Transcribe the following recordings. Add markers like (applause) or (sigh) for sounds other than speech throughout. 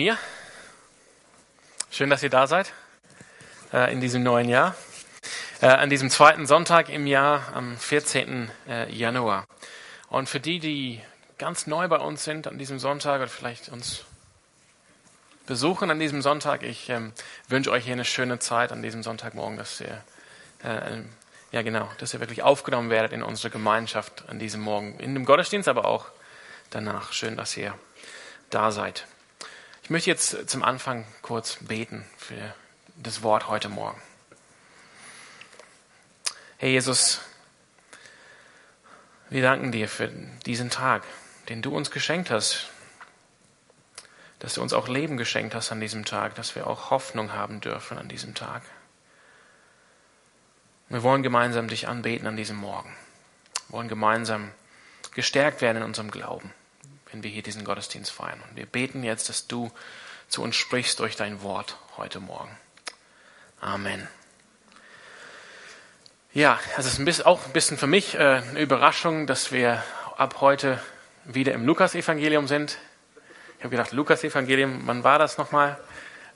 mir. Schön, dass ihr da seid äh, in diesem neuen Jahr. Äh, an diesem zweiten Sonntag im Jahr, am 14. Äh, Januar. Und für die, die ganz neu bei uns sind an diesem Sonntag oder vielleicht uns besuchen an diesem Sonntag, ich ähm, wünsche euch hier eine schöne Zeit an diesem Sonntagmorgen, dass ihr, äh, ja genau, dass ihr wirklich aufgenommen werdet in unsere Gemeinschaft an diesem Morgen, in dem Gottesdienst, aber auch danach. Schön, dass ihr da seid. Ich möchte jetzt zum Anfang kurz beten für das Wort heute Morgen. Herr Jesus, wir danken dir für diesen Tag, den du uns geschenkt hast, dass du uns auch Leben geschenkt hast an diesem Tag, dass wir auch Hoffnung haben dürfen an diesem Tag. Wir wollen gemeinsam dich anbeten an diesem Morgen. Wir wollen gemeinsam gestärkt werden in unserem Glauben wenn wir hier diesen Gottesdienst feiern. Und wir beten jetzt, dass du zu uns sprichst durch dein Wort heute Morgen. Amen. Ja, es ist ein bisschen, auch ein bisschen für mich äh, eine Überraschung, dass wir ab heute wieder im Lukas-Evangelium sind. Ich habe gedacht, Lukas-Evangelium, wann war das nochmal?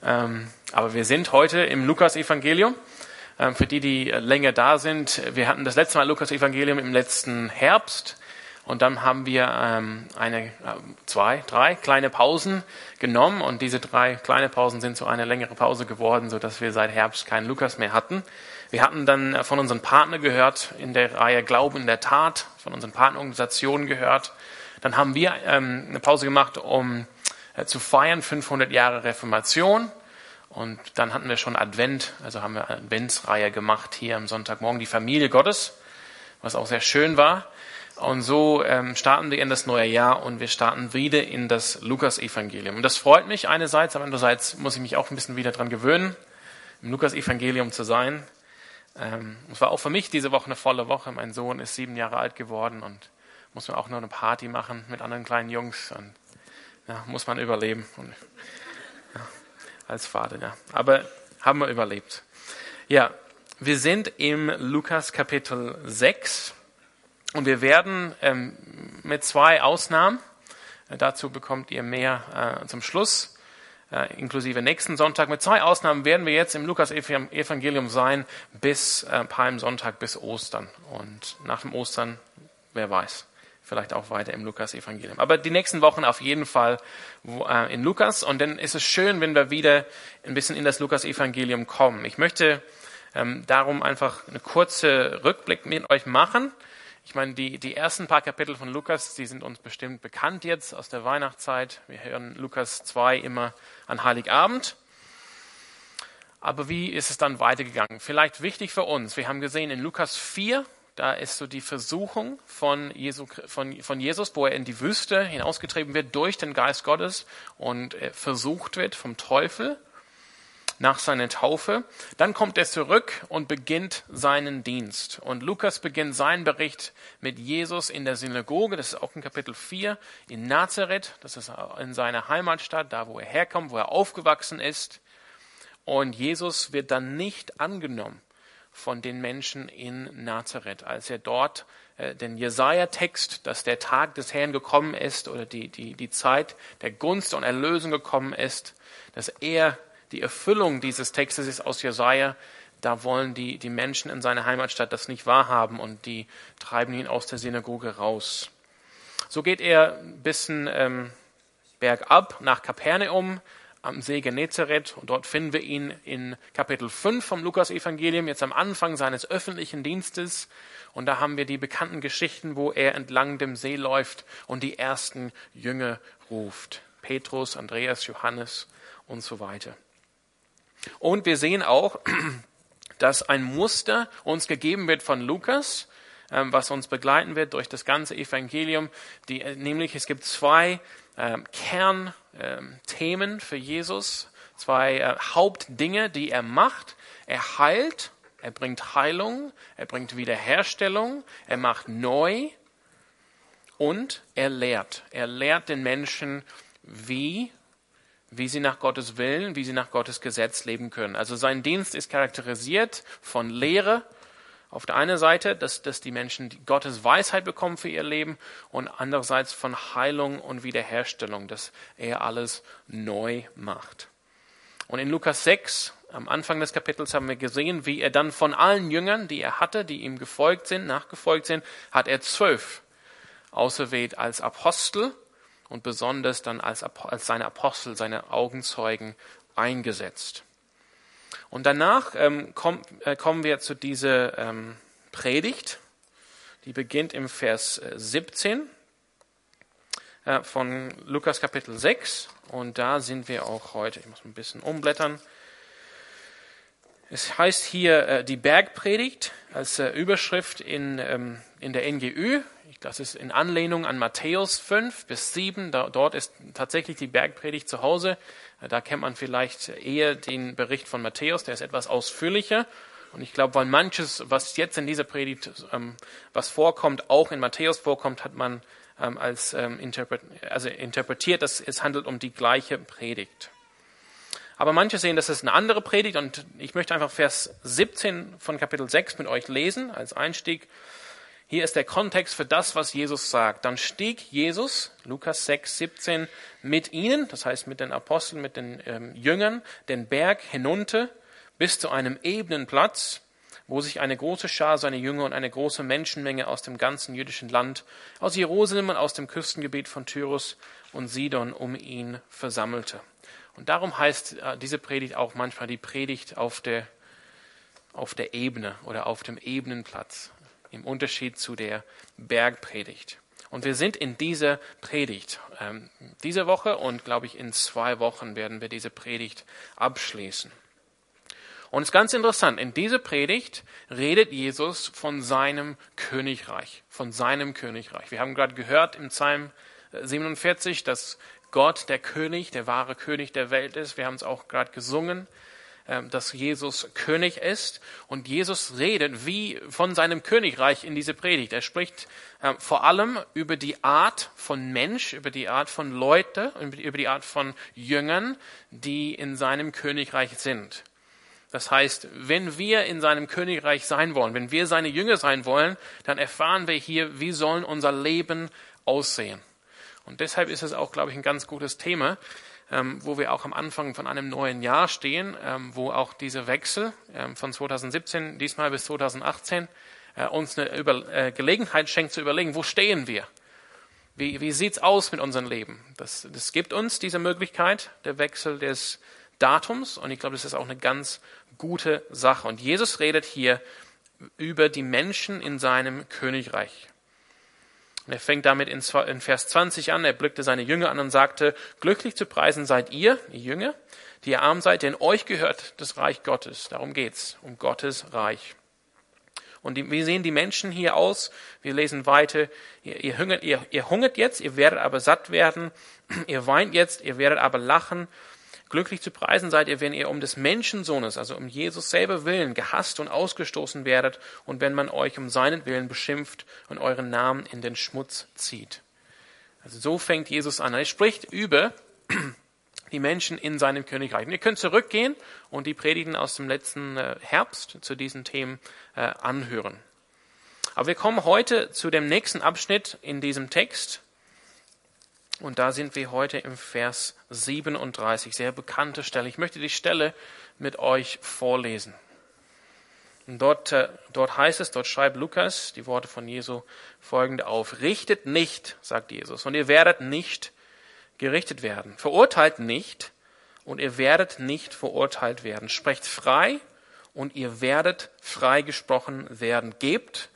Ähm, aber wir sind heute im Lukas-Evangelium. Ähm, für die, die länger da sind, wir hatten das letzte Mal Lukas-Evangelium im letzten Herbst. Und dann haben wir ähm, eine, äh, zwei, drei kleine Pausen genommen und diese drei kleine Pausen sind zu einer längere Pause geworden, so dass wir seit Herbst keinen Lukas mehr hatten. Wir hatten dann von unseren Partnern gehört in der Reihe Glauben in der Tat, von unseren Partnerorganisationen gehört. Dann haben wir ähm, eine Pause gemacht, um äh, zu feiern 500 Jahre Reformation. Und dann hatten wir schon Advent, also haben wir eine Adventsreihe gemacht hier am Sonntagmorgen, die Familie Gottes, was auch sehr schön war. Und so ähm, starten wir in das neue Jahr und wir starten wieder in das Lukas-Evangelium. Und das freut mich einerseits, aber andererseits muss ich mich auch ein bisschen wieder dran gewöhnen, im Lukas-Evangelium zu sein. Ähm, es war auch für mich diese Woche eine volle Woche. Mein Sohn ist sieben Jahre alt geworden und muss man auch noch eine Party machen mit anderen kleinen Jungs. Und ja, muss man überleben. Und, ja, als Vater, ja. Aber haben wir überlebt. Ja, wir sind im Lukas Kapitel 6. Und wir werden ähm, mit zwei Ausnahmen, äh, dazu bekommt ihr mehr äh, zum Schluss, äh, inklusive nächsten Sonntag, mit zwei Ausnahmen werden wir jetzt im Lukas-Evangelium sein bis äh, Palmsonntag, bis Ostern. Und nach dem Ostern, wer weiß, vielleicht auch weiter im Lukas-Evangelium. Aber die nächsten Wochen auf jeden Fall äh, in Lukas. Und dann ist es schön, wenn wir wieder ein bisschen in das Lukas-Evangelium kommen. Ich möchte ähm, darum einfach eine kurze Rückblick mit euch machen ich meine, die, die ersten paar Kapitel von Lukas, die sind uns bestimmt bekannt jetzt aus der Weihnachtszeit. Wir hören Lukas 2 immer an Heiligabend. Aber wie ist es dann weitergegangen? Vielleicht wichtig für uns. Wir haben gesehen in Lukas 4, da ist so die Versuchung von, Jesu, von, von Jesus, wo er in die Wüste hinausgetrieben wird durch den Geist Gottes und versucht wird vom Teufel nach seiner Taufe. Dann kommt er zurück und beginnt seinen Dienst. Und Lukas beginnt seinen Bericht mit Jesus in der Synagoge. Das ist auch in Kapitel 4 in Nazareth. Das ist in seiner Heimatstadt, da wo er herkommt, wo er aufgewachsen ist. Und Jesus wird dann nicht angenommen von den Menschen in Nazareth, als er dort äh, den Jesaja-Text, dass der Tag des Herrn gekommen ist oder die, die, die Zeit der Gunst und Erlösung gekommen ist, dass er die Erfüllung dieses Textes ist aus Jesaja. Da wollen die, die Menschen in seiner Heimatstadt das nicht wahrhaben und die treiben ihn aus der Synagoge raus. So geht er ein bisschen ähm, bergab nach Kapernaum am See Genezareth und dort finden wir ihn in Kapitel 5 vom Lukas-Evangelium, jetzt am Anfang seines öffentlichen Dienstes. Und da haben wir die bekannten Geschichten, wo er entlang dem See läuft und die ersten Jünger ruft. Petrus, Andreas, Johannes und so weiter. Und wir sehen auch, (clears throat) dass ein Muster uns gegeben wird von Lukas, ähm, was uns begleiten wird durch das ganze Evangelium. Die, äh, nämlich es gibt zwei ähm, Kernthemen ähm, für Jesus, zwei äh, Hauptdinge, die er macht. Er heilt, er bringt Heilung, er bringt Wiederherstellung, er macht neu und er lehrt. Er lehrt den Menschen, wie wie sie nach Gottes Willen, wie sie nach Gottes Gesetz leben können. Also sein Dienst ist charakterisiert von Lehre Auf der einen Seite, dass, dass die Menschen Gottes Weisheit bekommen für ihr Leben und andererseits von Heilung und Wiederherstellung, dass er alles neu macht. Und in Lukas 6, am Anfang des Kapitels haben wir gesehen, wie er dann von allen Jüngern, die er hatte, die ihm gefolgt sind, nachgefolgt sind, hat er zwölf auserwählt als Apostel und besonders dann als, als seine Apostel, seine Augenzeugen eingesetzt. Und danach ähm, komm, äh, kommen wir zu dieser ähm, Predigt, die beginnt im Vers 17 äh, von Lukas Kapitel 6. Und da sind wir auch heute. Ich muss ein bisschen umblättern. Es heißt hier äh, die Bergpredigt als äh, Überschrift in, ähm, in der NGÜ. Das ist in Anlehnung an Matthäus 5 bis 7. Da, dort ist tatsächlich die Bergpredigt zu Hause. Da kennt man vielleicht eher den Bericht von Matthäus, der ist etwas ausführlicher. Und ich glaube, weil manches, was jetzt in dieser Predigt, ähm, was vorkommt, auch in Matthäus vorkommt, hat man ähm, als ähm, interpret also interpretiert, dass es handelt um die gleiche Predigt. Aber manche sehen, das ist eine andere Predigt und ich möchte einfach Vers 17 von Kapitel 6 mit euch lesen als Einstieg. Hier ist der Kontext für das, was Jesus sagt. Dann stieg Jesus, Lukas 6, 17, mit ihnen, das heißt mit den Aposteln, mit den ähm, Jüngern, den Berg hinunter bis zu einem ebenen Platz, wo sich eine große Schar seiner Jünger und eine große Menschenmenge aus dem ganzen jüdischen Land, aus Jerusalem und aus dem Küstengebiet von Tyrus und Sidon um ihn versammelte. Und darum heißt äh, diese Predigt auch manchmal die Predigt auf der, auf der Ebene oder auf dem Ebenenplatz im Unterschied zu der Bergpredigt. Und wir sind in dieser Predigt. Ähm, diese Woche und glaube ich in zwei Wochen werden wir diese Predigt abschließen. Und es ist ganz interessant, in dieser Predigt redet Jesus von seinem Königreich, von seinem Königreich. Wir haben gerade gehört im Psalm 47, äh, dass Gott der König, der wahre König der Welt ist. Wir haben es auch gerade gesungen. Ähm, dass Jesus König ist. Und Jesus redet wie von seinem Königreich in diese Predigt. Er spricht ähm, vor allem über die Art von Mensch, über die Art von Leute, über die Art von Jüngern, die in seinem Königreich sind. Das heißt, wenn wir in seinem Königreich sein wollen, wenn wir seine Jünger sein wollen, dann erfahren wir hier, wie sollen unser Leben aussehen. Und deshalb ist es auch, glaube ich, ein ganz gutes Thema, wo wir auch am Anfang von einem neuen Jahr stehen, ähm, wo auch dieser Wechsel ähm, von 2017 diesmal bis 2018 äh, uns eine äh, Gelegenheit schenkt zu überlegen, wo stehen wir? Wie, wie sieht's aus mit unserem Leben? Das, das gibt uns diese Möglichkeit, der Wechsel des Datums, und ich glaube, das ist auch eine ganz gute Sache. Und Jesus redet hier über die Menschen in seinem Königreich. Und er fängt damit in Vers 20 an. Er blickte seine Jünger an und sagte, glücklich zu preisen seid ihr, die Jünger, die ihr arm seid, denn euch gehört das Reich Gottes. Darum geht's, um Gottes Reich. Und wie sehen die Menschen hier aus? Wir lesen weiter. Ihr, ihr, hungert, ihr, ihr hungert jetzt, ihr werdet aber satt werden. (clears throat) Ihr weint jetzt, ihr werdet aber lachen. Glücklich zu preisen seid ihr, wenn ihr um des Menschensohnes, also um Jesus selber willen, gehasst und ausgestoßen werdet und wenn man euch um seinen Willen beschimpft und euren Namen in den Schmutz zieht. Also so fängt Jesus an. Er spricht über (clears throat) die Menschen in seinem Königreich. Und ihr könnt zurückgehen und die Predigen aus dem letzten äh, Herbst zu diesen Themen äh, anhören. Aber wir kommen heute zu dem nächsten Abschnitt in diesem Text, und da sind wir heute im Vers 37, sehr bekannte Stelle. Ich möchte die Stelle mit euch vorlesen. Und dort, äh, dort heißt es, dort schreibt Lukas die Worte von Jesu folgende auf. Richtet nicht, sagt Jesus, und ihr werdet nicht gerichtet werden. Verurteilt nicht, und ihr werdet nicht verurteilt werden. Sprecht frei, und ihr werdet freigesprochen werden. Gebt,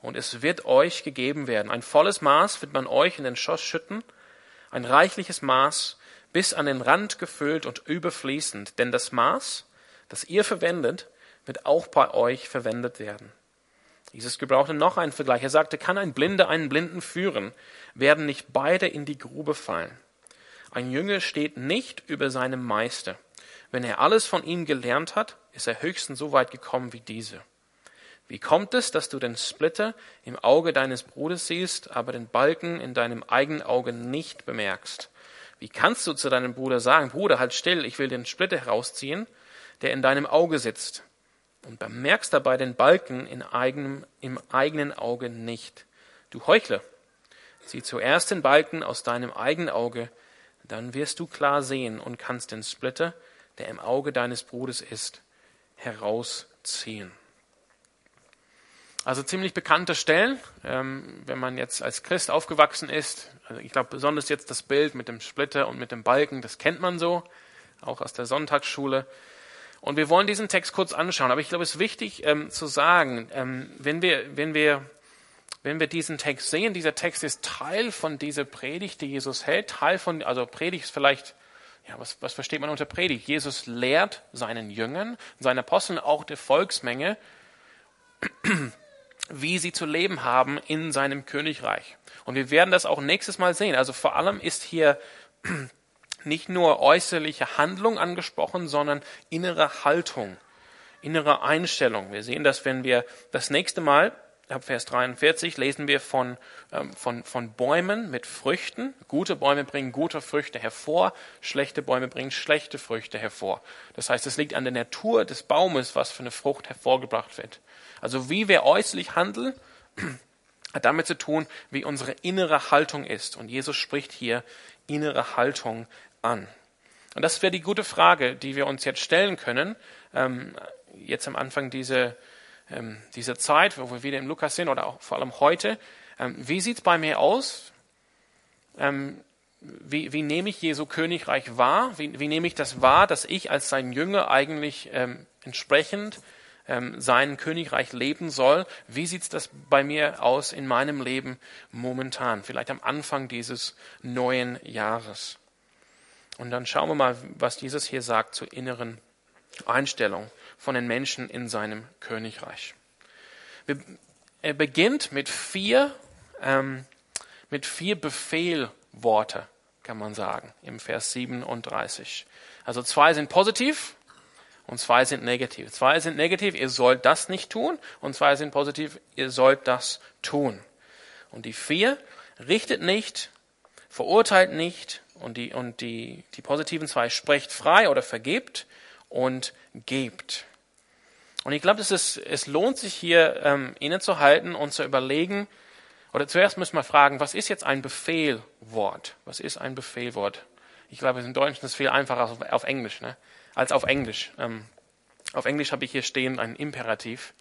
und es wird euch gegeben werden. Ein volles Maß wird man euch in den Schoß schütten, ein reichliches Maß, bis an den Rand gefüllt und überfließend, denn das Maß, das ihr verwendet, wird auch bei euch verwendet werden. Jesus gebrauchte noch einen Vergleich. Er sagte, kann ein Blinder einen Blinden führen, werden nicht beide in die Grube fallen. Ein Jünger steht nicht über seinem Meister. Wenn er alles von ihm gelernt hat, ist er höchstens so weit gekommen wie diese. Wie kommt es, dass du den Splitter im Auge deines Bruders siehst, aber den Balken in deinem eigenen Auge nicht bemerkst? Wie kannst du zu deinem Bruder sagen, Bruder, halt still, ich will den Splitter herausziehen, der in deinem Auge sitzt? und bemerkst dabei den Balken in eigenem, im eigenen Auge nicht. Du Heuchler, sieh zuerst den Balken aus deinem eigenen Auge, dann wirst du klar sehen und kannst den Splitter, der im Auge deines Bruders ist, herausziehen. Also ziemlich bekannte Stellen, ähm, wenn man jetzt als Christ aufgewachsen ist. Also ich glaube besonders jetzt das Bild mit dem Splitter und mit dem Balken, das kennt man so, auch aus der Sonntagsschule. Und wir wollen diesen Text kurz anschauen. Aber ich glaube, es ist wichtig ähm, zu sagen, ähm, wenn wir, wenn wir wenn wir diesen Text sehen, dieser Text ist Teil von dieser Predigt, die Jesus hält, Teil von, also Predigt ist vielleicht, ja, was, was versteht man unter Predigt? Jesus lehrt seinen Jüngern, seinen Aposteln, auch der Volksmenge, wie sie zu leben haben in seinem Königreich. Und wir werden das auch nächstes Mal sehen. Also vor allem ist hier (clears throat) nicht nur äußerliche Handlung angesprochen, sondern innere Haltung, innere Einstellung. Wir sehen das, wenn wir das nächste Mal ab Vers 43 lesen wir von, ähm, von, von Bäumen mit Früchten. Gute Bäume bringen gute Früchte hervor, schlechte Bäume bringen schlechte Früchte hervor. Das heißt, es liegt an der Natur des Baumes, was für eine Frucht hervorgebracht wird. Also wie wir äußerlich handeln, (clears throat) hat damit zu tun, wie unsere innere Haltung ist. Und Jesus spricht hier innere Haltung an. Und das wäre die gute Frage, die wir uns jetzt stellen können, ähm, jetzt am Anfang dieser ähm, diese Zeit, wo wir wieder im Lukas sind oder auch vor allem heute. Ähm, wie sieht's bei mir aus? Ähm, wie, wie nehme ich Jesu Königreich wahr? Wie, wie nehme ich das wahr, dass ich als sein Jünger eigentlich ähm, entsprechend ähm, sein Königreich leben soll? Wie sieht's das bei mir aus in meinem Leben momentan? Vielleicht am Anfang dieses neuen Jahres. Und dann schauen wir mal, was Jesus hier sagt zur inneren Einstellung von den Menschen in seinem Königreich. Er beginnt mit vier, ähm, mit vier Befehlworte, kann man sagen, im Vers 37. Also zwei sind positiv und zwei sind negativ. Zwei sind negativ, ihr sollt das nicht tun, und zwei sind positiv, ihr sollt das tun. Und die vier, richtet nicht, verurteilt nicht, und die, und die, die positiven zwei, sprecht frei oder vergebt, und gebt. Und ich glaube, es, lohnt sich hier ähm, innezuhalten und zu überlegen, oder zuerst müssen wir fragen, was ist jetzt ein Befehlwort? Was ist ein Befehlwort? Ich glaube, in Deutsch ist es viel einfacher auf, auf Englisch, ne? als auf Englisch. Ähm, auf Englisch habe ich hier stehen ein Imperativ.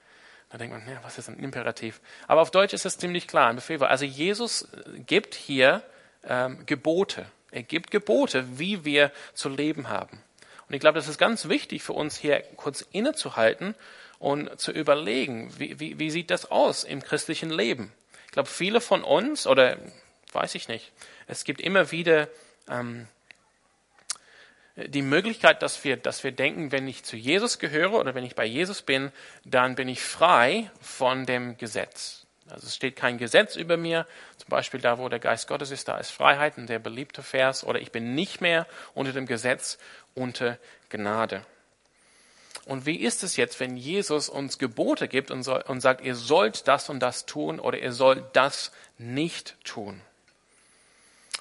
Da denkt man, ja, was ist ein Imperativ? Aber auf Deutsch ist es ziemlich klar, ein Befehlwort. Also Jesus gibt hier ähm, Gebote. Er gibt Gebote, wie wir zu leben haben. Und ich glaube, das ist ganz wichtig für uns hier kurz innezuhalten und zu überlegen, wie, wie, wie sieht das aus im christlichen Leben? Ich glaube, viele von uns, oder weiß ich nicht, es gibt immer wieder ähm, die Möglichkeit, dass wir, dass wir denken, wenn ich zu Jesus gehöre oder wenn ich bei Jesus bin, dann bin ich frei von dem Gesetz. Also es steht kein Gesetz über mir. Zum Beispiel da, wo der Geist Gottes ist, da ist Freiheit, ein sehr beliebter Vers. Oder ich bin nicht mehr unter dem Gesetz, unter Gnade. Und wie ist es jetzt, wenn Jesus uns Gebote gibt und, soll, und sagt, ihr sollt das und das tun oder ihr sollt das nicht tun?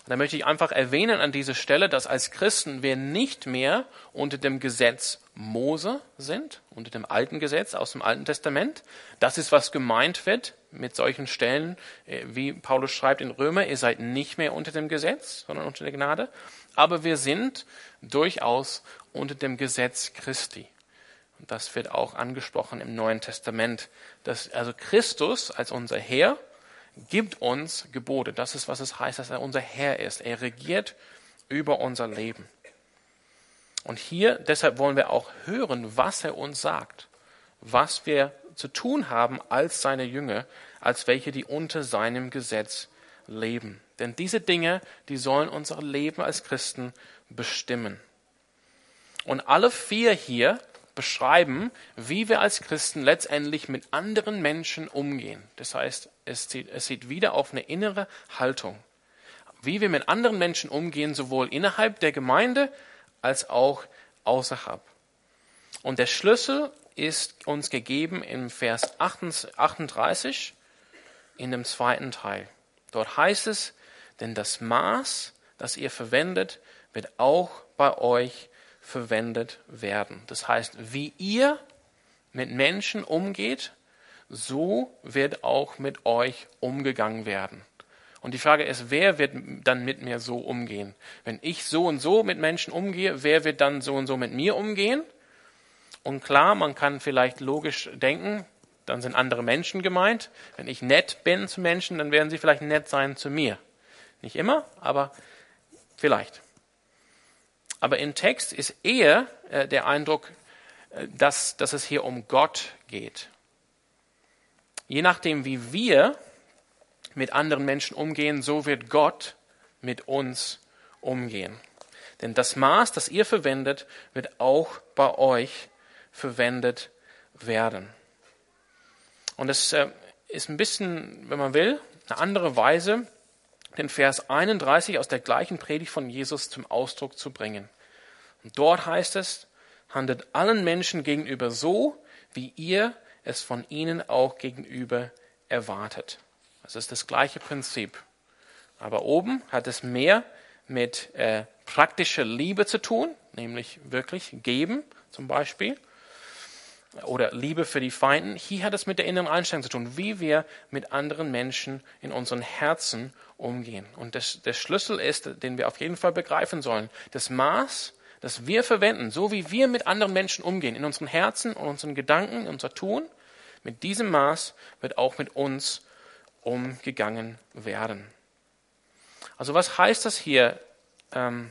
Da möchte ich einfach erwähnen an dieser Stelle, dass als Christen wir nicht mehr unter dem Gesetz Mose sind, unter dem alten Gesetz aus dem Alten Testament. Das ist, was gemeint wird mit solchen Stellen, äh, wie Paulus schreibt in Römer, ihr seid nicht mehr unter dem Gesetz, sondern unter der Gnade. Aber wir sind durchaus unter dem Gesetz Christi. Und das wird auch angesprochen im Neuen Testament, dass also Christus als unser Herr gibt uns Gebote. Das ist, was es heißt, dass er unser Herr ist. Er regiert über unser Leben. Und hier, deshalb wollen wir auch hören, was er uns sagt, was wir zu tun haben als seine Jünger, als welche, die unter seinem Gesetz leben. Denn diese Dinge, die sollen unser Leben als Christen bestimmen. Und alle vier hier beschreiben, wie wir als Christen letztendlich mit anderen Menschen umgehen. Das heißt, es sieht, es sieht wieder auf eine innere Haltung. Wie wir mit anderen Menschen umgehen, sowohl innerhalb der Gemeinde als auch außerhalb. Und der Schlüssel ist uns gegeben im Vers 38 in dem zweiten Teil. Dort heißt es, denn das Maß, das ihr verwendet, wird auch bei euch verwendet werden. Das heißt, wie ihr mit Menschen umgeht, so wird auch mit euch umgegangen werden. Und die Frage ist, wer wird dann mit mir so umgehen? Wenn ich so und so mit Menschen umgehe, wer wird dann so und so mit mir umgehen? Und klar, man kann vielleicht logisch denken, dann sind andere Menschen gemeint. Wenn ich nett bin zu Menschen, dann werden sie vielleicht nett sein zu mir. Nicht immer, aber vielleicht. Aber im Text ist eher äh, der Eindruck, äh, dass, dass es hier um Gott geht. Je nachdem, wie wir mit anderen Menschen umgehen, so wird Gott mit uns umgehen. Denn das Maß, das ihr verwendet, wird auch bei euch verwendet werden. Und es äh, ist ein bisschen, wenn man will, eine andere Weise, den Vers 31 aus der gleichen Predigt von Jesus zum Ausdruck zu bringen. Und dort heißt es, handelt allen Menschen gegenüber so, wie ihr es von ihnen auch gegenüber erwartet. Das ist das gleiche Prinzip. Aber oben hat es mehr mit äh, praktischer Liebe zu tun, nämlich wirklich geben zum Beispiel. Oder Liebe für die Feinden. Hier hat es mit der inneren Einstellung zu tun, wie wir mit anderen Menschen in unseren Herzen umgehen. Und das, der Schlüssel ist, den wir auf jeden Fall begreifen sollen. Das Maß, das wir verwenden, so wie wir mit anderen Menschen umgehen, in unseren Herzen und unseren Gedanken, in unser Tun, mit diesem Maß wird auch mit uns umgegangen werden. Also was heißt das hier? Ähm,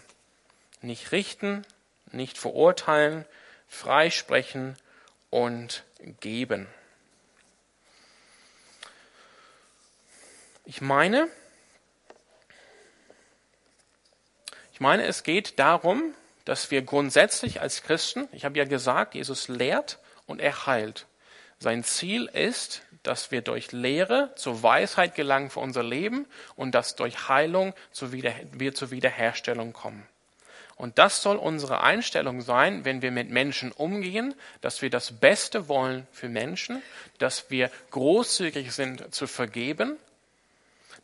nicht richten, nicht verurteilen, freisprechen und geben. Ich meine, ich meine, es geht darum, dass wir grundsätzlich als Christen, ich habe ja gesagt, Jesus lehrt und er heilt. Sein Ziel ist, dass wir durch Lehre zur Weisheit gelangen für unser Leben und dass durch Heilung wir zur Wiederherstellung kommen. Und das soll unsere Einstellung sein, wenn wir mit Menschen umgehen, dass wir das Beste wollen für Menschen, dass wir großzügig sind zu vergeben,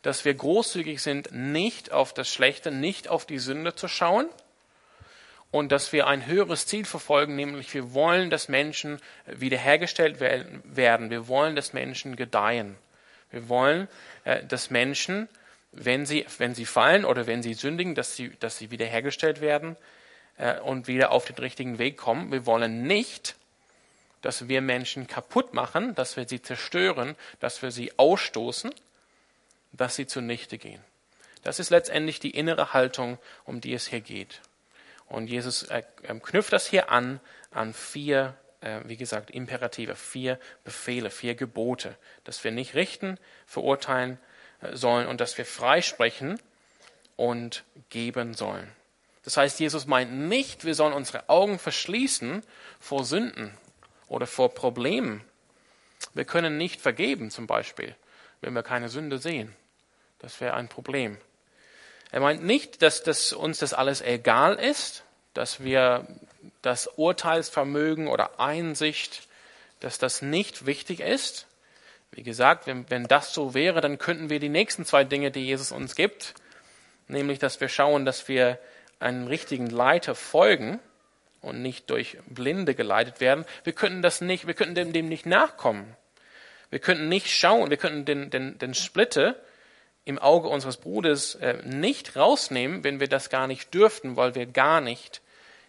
dass wir großzügig sind, nicht auf das Schlechte, nicht auf die Sünde zu schauen, und dass wir ein höheres Ziel verfolgen, nämlich wir wollen, dass Menschen wiederhergestellt werden. Wir wollen, dass Menschen gedeihen. Wir wollen, äh, dass Menschen, wenn sie, wenn sie fallen oder wenn sie sündigen, dass sie, dass sie wiederhergestellt werden äh, und wieder auf den richtigen Weg kommen. Wir wollen nicht, dass wir Menschen kaputt machen, dass wir sie zerstören, dass wir sie ausstoßen, dass sie zunichte gehen. Das ist letztendlich die innere Haltung, um die es hier geht. Und Jesus knüpft das hier an, an vier, äh, wie gesagt, Imperative, vier Befehle, vier Gebote, dass wir nicht richten, verurteilen äh, sollen und dass wir freisprechen und geben sollen. Das heißt, Jesus meint nicht, wir sollen unsere Augen verschließen vor Sünden oder vor Problemen. Wir können nicht vergeben, zum Beispiel, wenn wir keine Sünde sehen. Das wäre ein Problem. Er meint nicht, dass das uns das alles egal ist, dass wir das Urteilsvermögen oder Einsicht, dass das nicht wichtig ist. Wie gesagt, wenn, wenn das so wäre, dann könnten wir die nächsten zwei Dinge, die Jesus uns gibt, nämlich, dass wir schauen, dass wir einem richtigen Leiter folgen und nicht durch Blinde geleitet werden. Wir könnten das nicht, wir könnten dem, dem nicht nachkommen. Wir könnten nicht schauen, wir könnten den, den, den Splitte im Auge unseres Bruders äh, nicht rausnehmen, wenn wir das gar nicht dürften, weil wir gar nicht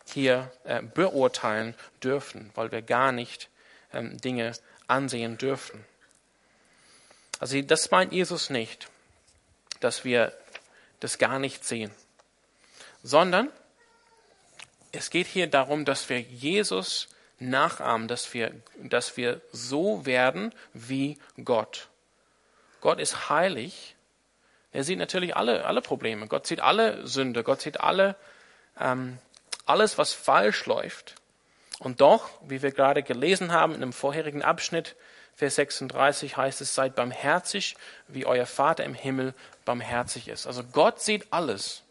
hier äh, beurteilen dürfen, weil wir gar nicht ähm, Dinge ansehen dürfen. Also das meint Jesus nicht, dass wir das gar nicht sehen, sondern es geht hier darum, dass wir Jesus nachahmen, dass wir, dass wir so werden wie Gott. Gott ist heilig er sieht natürlich alle, alle Probleme. Gott sieht alle Sünde. Gott sieht alle, ähm, alles, was falsch läuft. Und doch, wie wir gerade gelesen haben in dem vorherigen Abschnitt, Vers 36 heißt es, seid barmherzig, wie euer Vater im Himmel barmherzig ist. Also Gott sieht alles.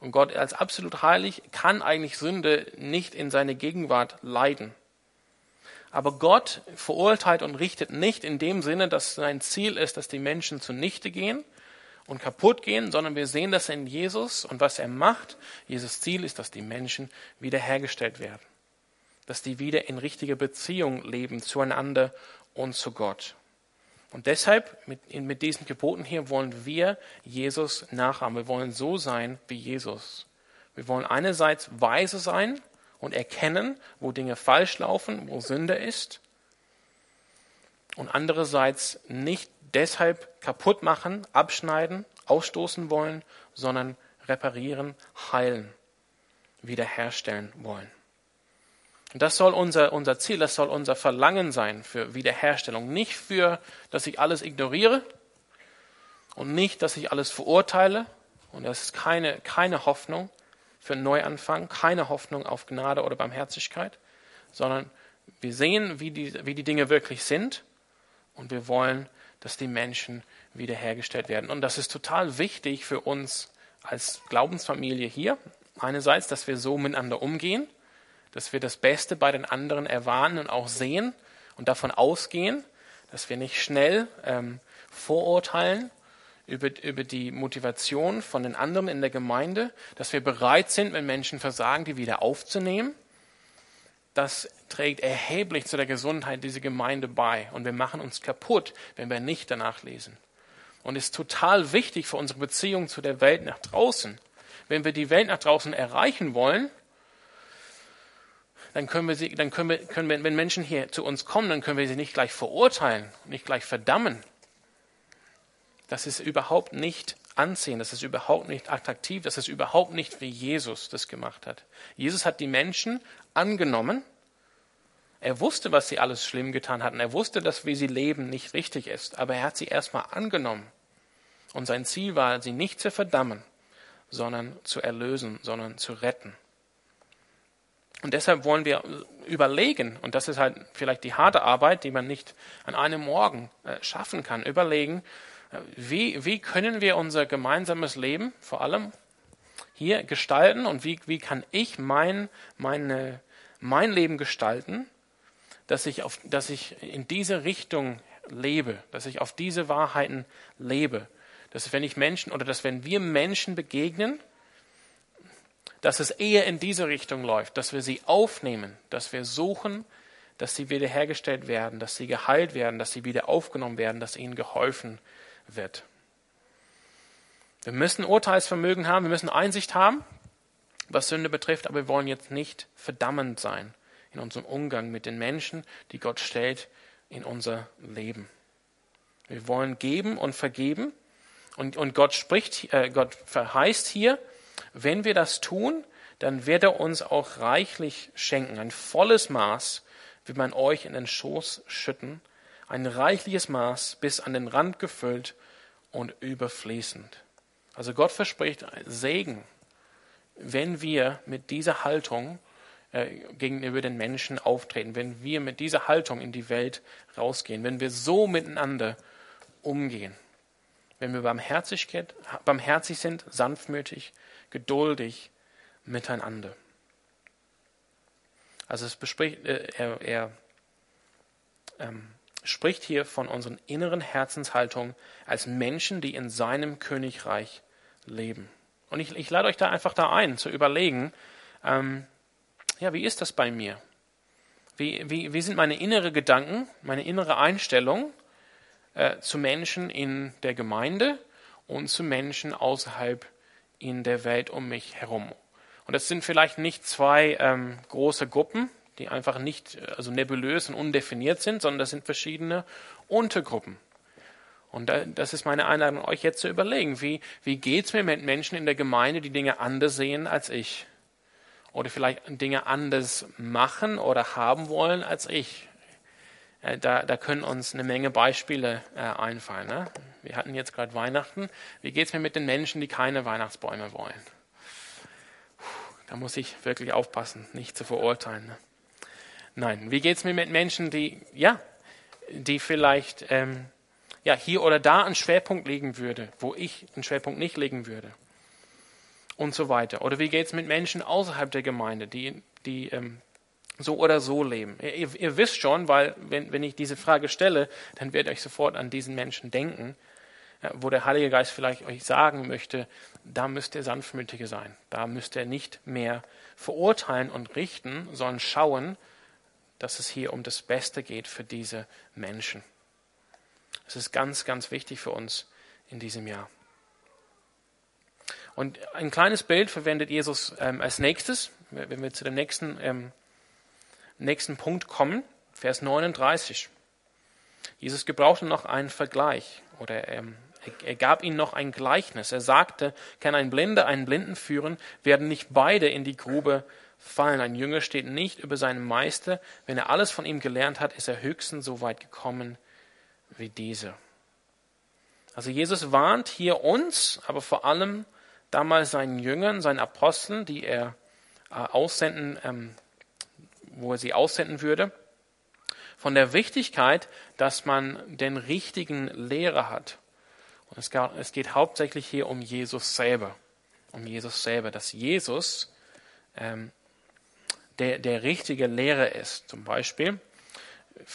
Und Gott als absolut heilig kann eigentlich Sünde nicht in seine Gegenwart leiden. Aber Gott verurteilt und richtet nicht in dem Sinne, dass sein Ziel ist, dass die Menschen zunichte gehen, und kaputt gehen, sondern wir sehen das in Jesus und was er macht. Jesus Ziel ist, dass die Menschen wiederhergestellt werden. dass die wieder in richtiger Beziehung leben zueinander und zu Gott. Und deshalb, mit, mit diesen Geboten hier, wollen wir Jesus nachahmen. Wir wollen so sein wie Jesus. Wir wollen einerseits weise sein und erkennen, wo Dinge falsch laufen, wo Sünde ist. Und andererseits nicht deshalb kaputt machen, abschneiden, ausstoßen wollen, sondern reparieren, heilen, wiederherstellen wollen. Und das soll unser, unser Ziel, das soll unser Verlangen sein für Wiederherstellung. Nicht für, dass ich alles ignoriere und nicht, dass ich alles verurteile. Und das ist keine, keine Hoffnung für einen Neuanfang, keine Hoffnung auf Gnade oder Barmherzigkeit, sondern wir sehen, wie die, wie die Dinge wirklich sind und wir wollen, dass die Menschen wiederhergestellt werden. Und das ist total wichtig für uns als Glaubensfamilie hier. Einerseits, dass wir so miteinander umgehen dass wir das Beste bei den anderen erwarten und auch sehen und davon ausgehen, dass wir nicht schnell ähm, vorurteilen über, über die Motivation von den anderen in der Gemeinde, dass wir bereit sind, wenn Menschen versagen, die wieder aufzunehmen. Das trägt erheblich zu der Gesundheit dieser Gemeinde bei und wir machen uns kaputt, wenn wir nicht danach lesen. Und ist total wichtig für unsere Beziehung zu der Welt nach draußen. Wenn wir die Welt nach draußen erreichen wollen, dann können wir sie, dann können wir, können wir, wenn Menschen hier zu uns kommen, dann können wir sie nicht gleich verurteilen, nicht gleich verdammen. Das ist überhaupt nicht anziehen, das ist überhaupt nicht attraktiv, das ist überhaupt nicht, wie Jesus das gemacht hat. Jesus hat die Menschen angenommen. Er wusste, was sie alles schlimm getan hatten. Er wusste, dass wie sie leben nicht richtig ist. Aber er hat sie erstmal angenommen. Und sein Ziel war, sie nicht zu verdammen, sondern zu erlösen, sondern zu retten. Und deshalb wollen wir überlegen, und das ist halt vielleicht die harte Arbeit, die man nicht an einem Morgen äh, schaffen kann, überlegen, wie, wie können wir unser gemeinsames Leben vor allem hier gestalten und wie, wie kann ich mein, meine, mein Leben gestalten, dass ich, auf, dass ich in diese Richtung lebe, dass ich auf diese Wahrheiten lebe. Dass wenn ich Menschen oder dass wenn wir Menschen begegnen, dass es eher in diese Richtung läuft, dass wir sie aufnehmen, dass wir suchen, dass sie wiederhergestellt werden, dass sie geheilt werden, dass sie wieder aufgenommen werden, dass ihnen geholfen wird. Wir müssen Urteilsvermögen haben, wir müssen Einsicht haben, was Sünde betrifft, aber wir wollen jetzt nicht verdammend sein in unserem Umgang mit den Menschen, die Gott stellt in unser Leben. Wir wollen geben und vergeben. Und, und Gott spricht, äh, Gott verheißt hier, wenn wir das tun, dann wird er uns auch reichlich schenken. Ein volles Maß wird man euch in den Schoß schütten, ein reichliches Maß bis an den Rand gefüllt und überfließend. Also Gott verspricht Segen, wenn wir mit dieser Haltung äh, gegenüber den Menschen auftreten, wenn wir mit dieser Haltung in die Welt rausgehen, wenn wir so miteinander umgehen, wenn wir barmherzig, barmherzig sind, sanftmütig, geduldig miteinander. Also es bespricht, äh, er, er ähm, spricht hier von unseren inneren Herzenshaltungen als Menschen, die in seinem Königreich leben. Und ich, ich lade euch da einfach da ein, zu überlegen, ähm, ja, wie ist das bei mir? Wie, wie, wie sind meine inneren Gedanken, meine innere Einstellung äh, zu Menschen in der Gemeinde und zu Menschen außerhalb in der Welt um mich herum. Und das sind vielleicht nicht zwei ähm, große Gruppen, die einfach nicht also nebulös und undefiniert sind, sondern das sind verschiedene Untergruppen. Und das ist meine Einladung, euch jetzt zu überlegen, wie, wie es mir mit Menschen in der Gemeinde, die Dinge anders sehen als ich? Oder vielleicht Dinge anders machen oder haben wollen als ich? Äh, da, da können uns eine Menge Beispiele äh, einfallen. Ne? Wir hatten jetzt gerade Weihnachten. Wie geht es mir mit den Menschen, die keine Weihnachtsbäume wollen? Da muss ich wirklich aufpassen, nicht zu verurteilen. Ne? Nein, wie geht es mir mit Menschen, die, ja, die vielleicht ähm, ja, hier oder da einen Schwerpunkt legen würde, wo ich einen Schwerpunkt nicht legen würde? Und so weiter. Oder wie geht es mit Menschen außerhalb der Gemeinde, die, die ähm, so oder so leben. Ihr, ihr wisst schon, weil wenn, wenn ich diese Frage stelle, dann werdet ihr euch sofort an diesen Menschen denken, wo der Heilige Geist vielleicht euch sagen möchte, da müsst ihr sanftmütige sein. Da müsst ihr nicht mehr verurteilen und richten, sondern schauen, dass es hier um das Beste geht für diese Menschen. Das ist ganz, ganz wichtig für uns in diesem Jahr. Und ein kleines Bild verwendet Jesus ähm, als nächstes, wenn wir zu dem nächsten, ähm, nächsten Punkt kommen, Vers 39. Jesus gebrauchte noch einen Vergleich oder ähm, er gab ihnen noch ein Gleichnis. Er sagte, kann ein Blinder einen Blinden führen, werden nicht beide in die Grube fallen. Ein Jünger steht nicht über seinem Meister. Wenn er alles von ihm gelernt hat, ist er höchstens so weit gekommen wie dieser. Also Jesus warnt hier uns, aber vor allem damals seinen Jüngern, seinen Aposteln, die er äh, aussenden, ähm, wo er sie aussenden würde, von der Wichtigkeit, dass man den richtigen Lehrer hat. Und es, geht, hauptsächlich hier um Jesus selber, um Jesus selber, dass Jesus ähm, der, der richtige Lehrer ist. Zum Beispiel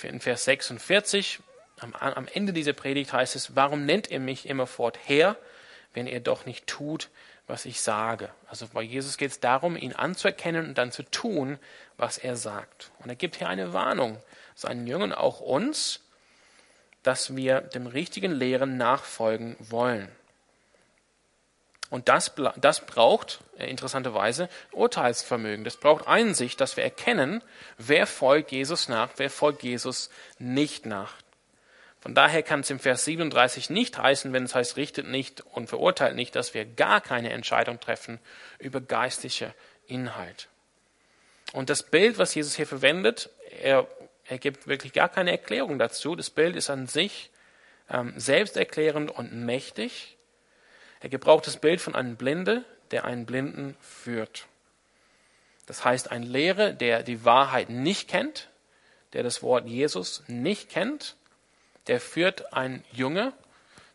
in Vers 46, am, am Ende dieser Predigt heißt es, warum nennt ihr mich immerfort Herr, wenn ihr doch nicht tut, was ich sage. Also bei Jesus geht es darum, ihn anzuerkennen und dann zu tun, was er sagt. Und er gibt hier eine Warnung seinen Jüngern, auch uns, dass wir dem richtigen Lehren nachfolgen wollen. Und das, das braucht äh, interessanterweise Urteilsvermögen. Das braucht Einsicht, dass wir erkennen, wer folgt Jesus nach, wer folgt Jesus nicht nach. Von daher kann es im Vers 37 nicht heißen, wenn es heißt, richtet nicht und verurteilt nicht, dass wir gar keine Entscheidung treffen über geistliche Inhalt. Und das Bild, was Jesus hier verwendet, er, er gibt wirklich gar keine Erklärung dazu. Das Bild ist an sich ähm, selbsterklärend und mächtig. Er gebraucht das Bild von einem Blinde, der einen Blinden führt. Das heißt, ein Lehrer, der die Wahrheit nicht kennt, der das Wort Jesus nicht kennt der führt ein Junge,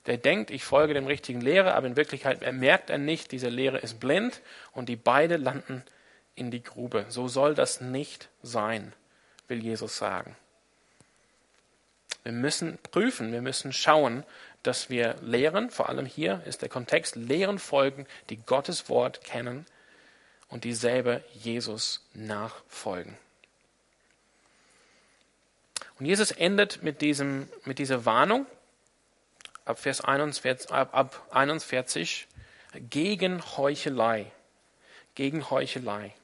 der denkt, ich folge dem richtigen Lehrer, aber in Wirklichkeit merkt er nicht, diese Lehre ist blind und die beide landen in die Grube. So soll das nicht sein, will Jesus sagen. Wir müssen prüfen, wir müssen schauen, dass wir lehren, vor allem hier ist der Kontext, lehren folgen, die Gottes Wort kennen und dieselbe Jesus nachfolgen. Und Jesus endet mit, diesem, mit dieser Warnung ab Vers 41, ab, ab 41 gegen Heuchelei. Gegen Heuchelei.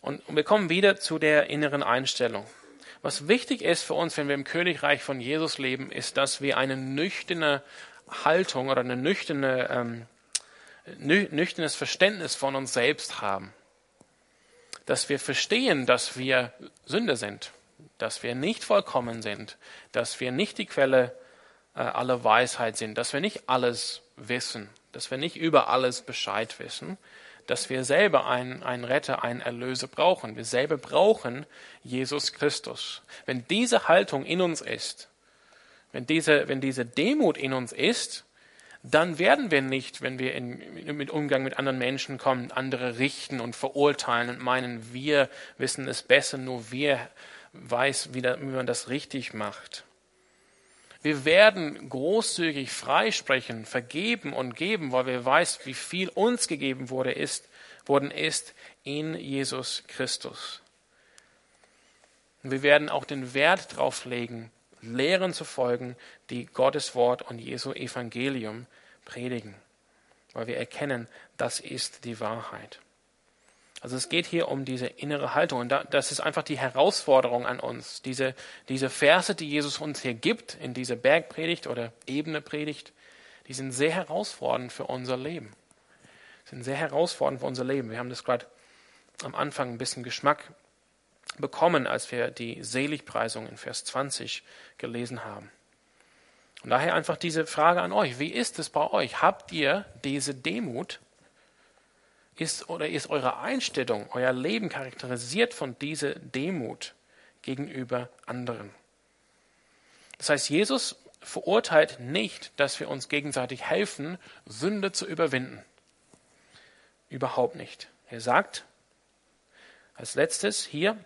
Und wir kommen wieder zu der inneren Einstellung. Was wichtig ist für uns, wenn wir im Königreich von Jesus leben, ist, dass wir eine nüchterne Haltung oder eine nüchterne, ähm, nüchternes Verständnis von uns selbst haben. Dass wir verstehen, dass wir Sünder sind dass wir nicht vollkommen sind, dass wir nicht die Quelle äh, aller Weisheit sind, dass wir nicht alles wissen, dass wir nicht über alles Bescheid wissen, dass wir selber einen, einen Retter, einen Erlöser brauchen. Wir selber brauchen Jesus Christus. Wenn diese Haltung in uns ist, wenn diese, wenn diese Demut in uns ist, dann werden wir nicht, wenn wir in, mit Umgang mit anderen Menschen kommen, andere richten und verurteilen und meinen, wir wissen es besser, nur wir weiß, wie, da, wie man das richtig macht. Wir werden großzügig freisprechen, vergeben und geben, weil wir weiß, wie viel uns gegeben wurde, ist, worden ist in Jesus Christus. Wir werden auch den Wert darauf legen, Lehren zu folgen, die Gottes Wort und Jesu Evangelium predigen, weil wir erkennen, das ist die Wahrheit. Also es geht hier um diese innere Haltung. Und das ist einfach die Herausforderung an uns. Diese, diese Verse, die Jesus uns hier gibt, in dieser Bergpredigt oder Ebenepredigt, die sind sehr herausfordernd für unser Leben. Sind sehr herausfordernd für unser Leben. Wir haben das gerade am Anfang ein bisschen Geschmack bekommen, als wir die Seligpreisung in Vers 20 gelesen haben. Und daher einfach diese Frage an euch. Wie ist es bei euch? Habt ihr diese Demut, ist oder ist eure Einstellung, euer Leben charakterisiert von dieser Demut gegenüber anderen? Das heißt, Jesus verurteilt nicht, dass wir uns gegenseitig helfen, Sünde zu überwinden. Überhaupt nicht. Er sagt als letztes hier,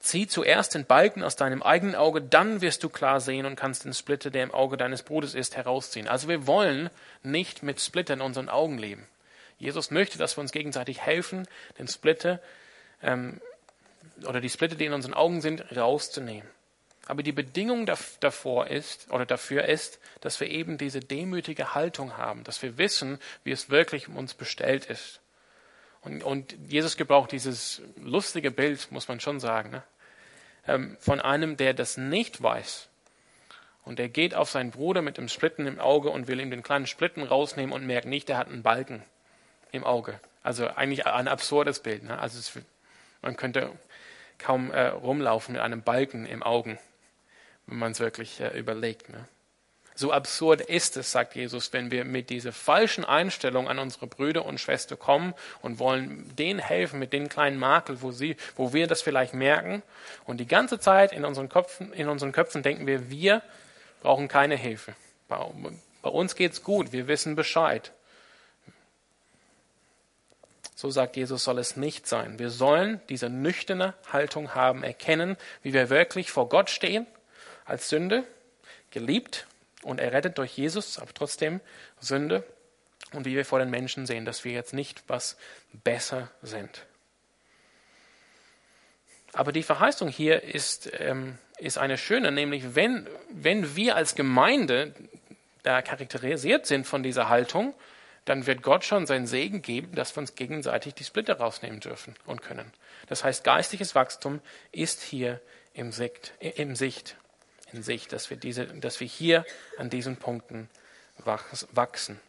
zieh zuerst den Balken aus deinem eigenen Auge, dann wirst du klar sehen und kannst den Splitter, der im Auge deines Bruders ist, herausziehen. Also wir wollen nicht mit Splittern in unseren Augen leben. Jesus möchte, dass wir uns gegenseitig helfen, den Splitter ähm, oder die Splitter, die in unseren Augen sind, rauszunehmen. Aber die Bedingung davor ist oder dafür ist, dass wir eben diese demütige Haltung haben, dass wir wissen, wie es wirklich um uns bestellt ist. Und, und Jesus gebraucht dieses lustige Bild, muss man schon sagen, ne? ähm, von einem, der das nicht weiß. Und er geht auf seinen Bruder mit dem Splitten im Auge und will ihm den kleinen Splitten rausnehmen und merkt nicht, er hat einen Balken im Auge. Also eigentlich ein absurdes Bild. Ne? Also es, man könnte kaum äh, rumlaufen mit einem Balken im Augen wenn man es wirklich äh, überlegt. Ne? So absurd ist es, sagt Jesus, wenn wir mit dieser falschen Einstellung an unsere Brüder und Schwestern kommen und wollen denen helfen mit den kleinen Makel, wo, sie, wo wir das vielleicht merken. Und die ganze Zeit in unseren Köpfen, in unseren Köpfen denken wir, wir brauchen keine Hilfe. Bei, bei uns geht's gut, wir wissen Bescheid. So sagt Jesus, soll es nicht sein. Wir sollen diese nüchterne Haltung haben, erkennen, wie wir wirklich vor Gott stehen als Sünde, geliebt und errettet durch Jesus, aber trotzdem Sünde. Und wie wir vor den Menschen sehen, dass wir jetzt nicht was besser sind. Aber die Verheißung hier ist, ähm, ist eine schöne, nämlich wenn, wenn wir als Gemeinde da charakterisiert sind von dieser Haltung, dann wird Gott schon seinen Segen geben, dass wir uns gegenseitig die Splitter rausnehmen dürfen und können. Das heißt, geistliches Wachstum ist hier im Sicht. Im Sicht in sich, dass wir, diese, dass wir hier an diesen Punkten wachsen.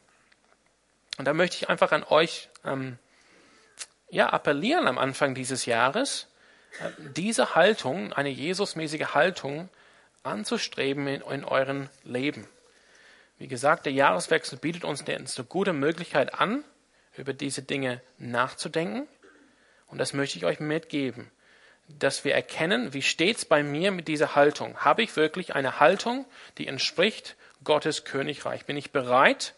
Und da möchte ich einfach an euch ähm, ja, appellieren am Anfang dieses Jahres, äh, diese Haltung, eine Jesusmäßige Haltung anzustreben in, in euren Leben. Wie gesagt, der Jahreswechsel bietet uns eine gute Möglichkeit an, über diese Dinge nachzudenken. Und das möchte ich euch mitgeben dass wir erkennen, wie steht es bei mir mit dieser Haltung? Habe ich wirklich eine Haltung, die entspricht Gottes Königreich? Bin ich bereit,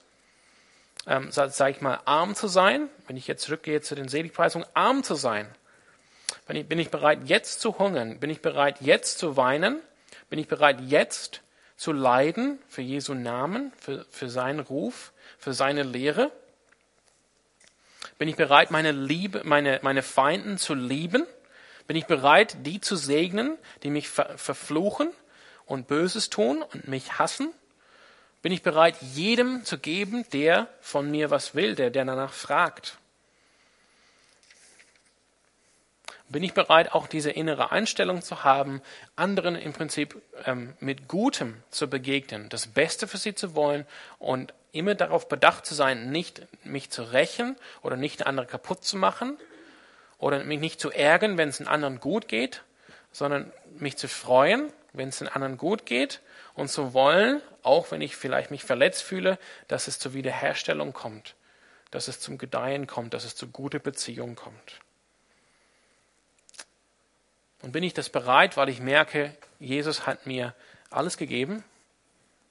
ähm, sage ich mal, arm zu sein? Wenn ich jetzt zurückgehe zu den Seligpreisungen, arm zu sein. Bin ich, bin ich bereit, jetzt zu hungern? Bin ich bereit, jetzt zu weinen? Bin ich bereit, jetzt zu leiden für Jesu Namen, für, für seinen Ruf, für seine Lehre? Bin ich bereit, meine Liebe, meine, meine Feinden zu lieben? Bin ich bereit, die zu segnen, die mich ver verfluchen und Böses tun und mich hassen? Bin ich bereit, jedem zu geben, der von mir was will, der, der danach fragt? Bin ich bereit, auch diese innere Einstellung zu haben, anderen im Prinzip ähm, mit Gutem zu begegnen, das Beste für sie zu wollen und immer darauf bedacht zu sein, nicht mich zu rächen oder nicht andere kaputt zu machen, oder mich nicht zu ärgern, wenn es den anderen gut geht, sondern mich zu freuen, wenn es den anderen gut geht und zu wollen, auch wenn ich vielleicht mich verletzt fühle, dass es zur Wiederherstellung kommt, dass es zum Gedeihen kommt, dass es zu gute Beziehungen kommt. Und bin ich das bereit, weil ich merke, Jesus hat mir alles gegeben.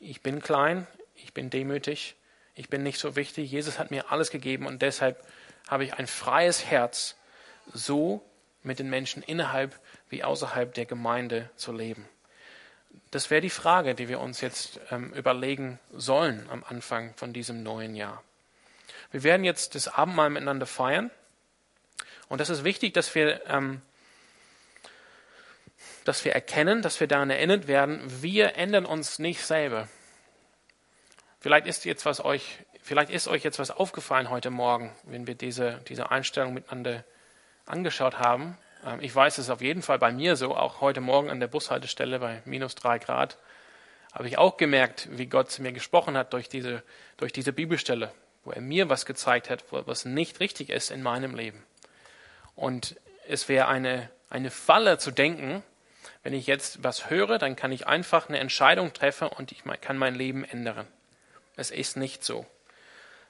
Ich bin klein, ich bin demütig, ich bin nicht so wichtig. Jesus hat mir alles gegeben und deshalb habe ich ein freies Herz so mit den Menschen innerhalb wie außerhalb der Gemeinde zu leben? Das wäre die Frage, die wir uns jetzt ähm, überlegen sollen am Anfang von diesem neuen Jahr. Wir werden jetzt das Abendmahl miteinander feiern. Und das ist wichtig, dass wir, ähm, dass wir erkennen, dass wir daran erinnert werden, wir ändern uns nicht selber. Vielleicht ist jetzt was euch, vielleicht ist euch jetzt was aufgefallen heute Morgen, wenn wir diese, diese Einstellung miteinander angeschaut haben. Ähm, ich weiß es auf jeden Fall bei mir so, auch heute Morgen an der Bushaltestelle bei minus drei Grad, habe ich auch gemerkt, wie Gott zu mir gesprochen hat durch diese, durch diese Bibelstelle, wo er mir was gezeigt hat, was nicht richtig ist in meinem Leben. Und es wäre eine, eine Falle zu denken, wenn ich jetzt was höre, dann kann ich einfach eine Entscheidung treffen und ich kann mein Leben ändern. Es ist nicht so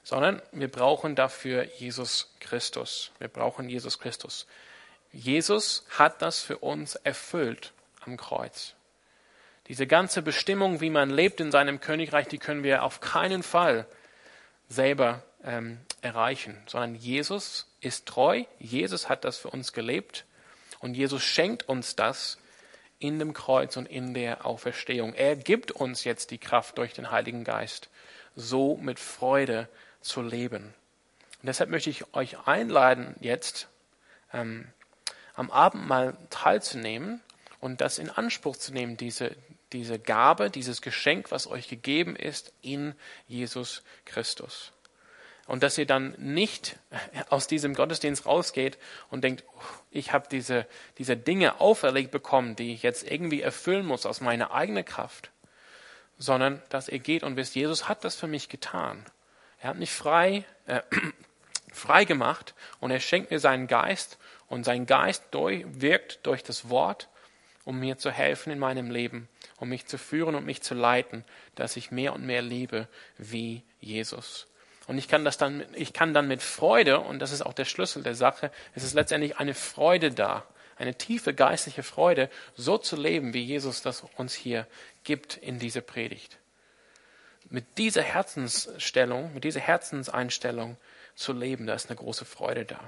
sondern wir brauchen dafür Jesus Christus. Wir brauchen Jesus Christus. Jesus hat das für uns erfüllt am Kreuz. Diese ganze Bestimmung, wie man lebt in seinem Königreich, die können wir auf keinen Fall selber ähm, erreichen, sondern Jesus ist treu. Jesus hat das für uns gelebt und Jesus schenkt uns das in dem Kreuz und in der Auferstehung. Er gibt uns jetzt die Kraft durch den Heiligen Geist, so mit Freude zu leben. Und deshalb möchte ich euch einladen, jetzt ähm, am Abendmahl teilzunehmen und das in Anspruch zu nehmen, diese, diese Gabe, dieses Geschenk, was euch gegeben ist in Jesus Christus. Und dass ihr dann nicht aus diesem Gottesdienst rausgeht und denkt, oh, ich habe diese, diese Dinge auferlegt bekommen, die ich jetzt irgendwie erfüllen muss aus meiner eigenen Kraft, sondern dass ihr geht und wisst, Jesus hat das für mich getan. Er hat mich frei, äh, (clears throat) frei gemacht und er schenkt mir seinen Geist und sein Geist durch, wirkt durch das Wort, um mir zu helfen in meinem Leben, um mich zu führen und mich zu leiten, dass ich mehr und mehr lebe wie Jesus. Und ich kann das dann, ich kann dann mit Freude, und das ist auch der Schlüssel der Sache, es ist letztendlich eine Freude da, eine tiefe geistliche Freude, so zu leben, wie Jesus das uns hier gibt in dieser Predigt. Mit dieser Herzensstellung, mit dieser Herzenseinstellung zu leben, da ist eine große Freude da.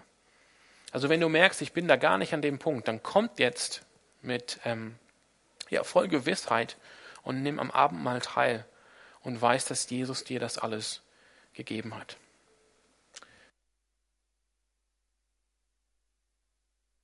Also wenn du merkst, ich bin da gar nicht an dem Punkt, dann kommt jetzt mit ähm, ja, voll Gewissheit und nimm am Abend mal teil und weiß, dass Jesus dir das alles gegeben hat.